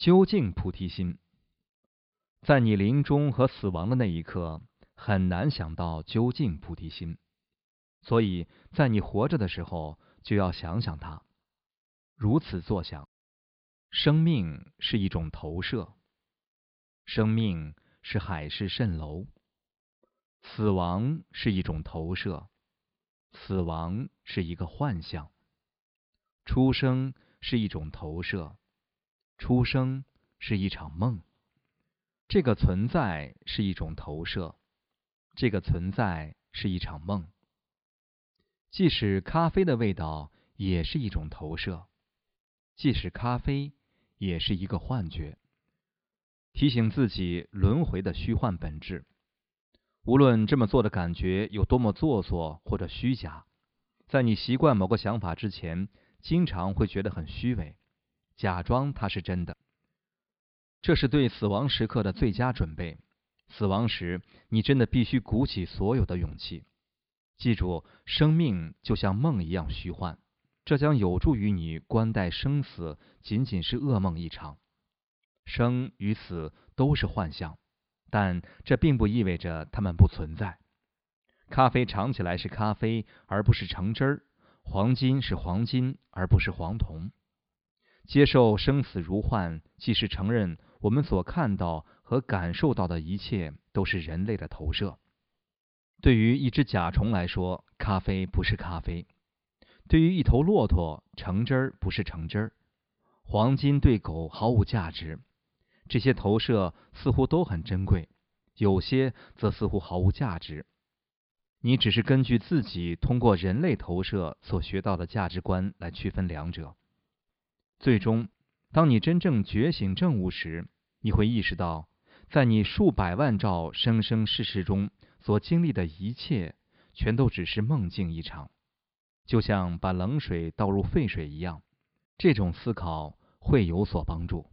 究竟菩提心，在你临终和死亡的那一刻，很难想到究竟菩提心，所以在你活着的时候就要想想它。如此作想，生命是一种投射，生命是海市蜃楼；死亡是一种投射，死亡是一个幻象；出生是一种投射。出生是一场梦，这个存在是一种投射，这个存在是一场梦。即使咖啡的味道也是一种投射，即使咖啡也是一个幻觉，提醒自己轮回的虚幻本质。无论这么做的感觉有多么做作或者虚假，在你习惯某个想法之前，经常会觉得很虚伪。假装它是真的，这是对死亡时刻的最佳准备。死亡时，你真的必须鼓起所有的勇气。记住，生命就像梦一样虚幻，这将有助于你观待生死仅仅是噩梦一场。生与死都是幻象，但这并不意味着它们不存在。咖啡尝起来是咖啡，而不是橙汁儿；黄金是黄金，而不是黄铜。接受生死如幻，即是承认我们所看到和感受到的一切都是人类的投射。对于一只甲虫来说，咖啡不是咖啡；对于一头骆驼，橙汁儿不是橙汁儿。黄金对狗毫无价值。这些投射似乎都很珍贵，有些则似乎毫无价值。你只是根据自己通过人类投射所学到的价值观来区分两者。最终，当你真正觉醒正悟时，你会意识到，在你数百万兆生生世世中所经历的一切，全都只是梦境一场，就像把冷水倒入沸水一样。这种思考会有所帮助。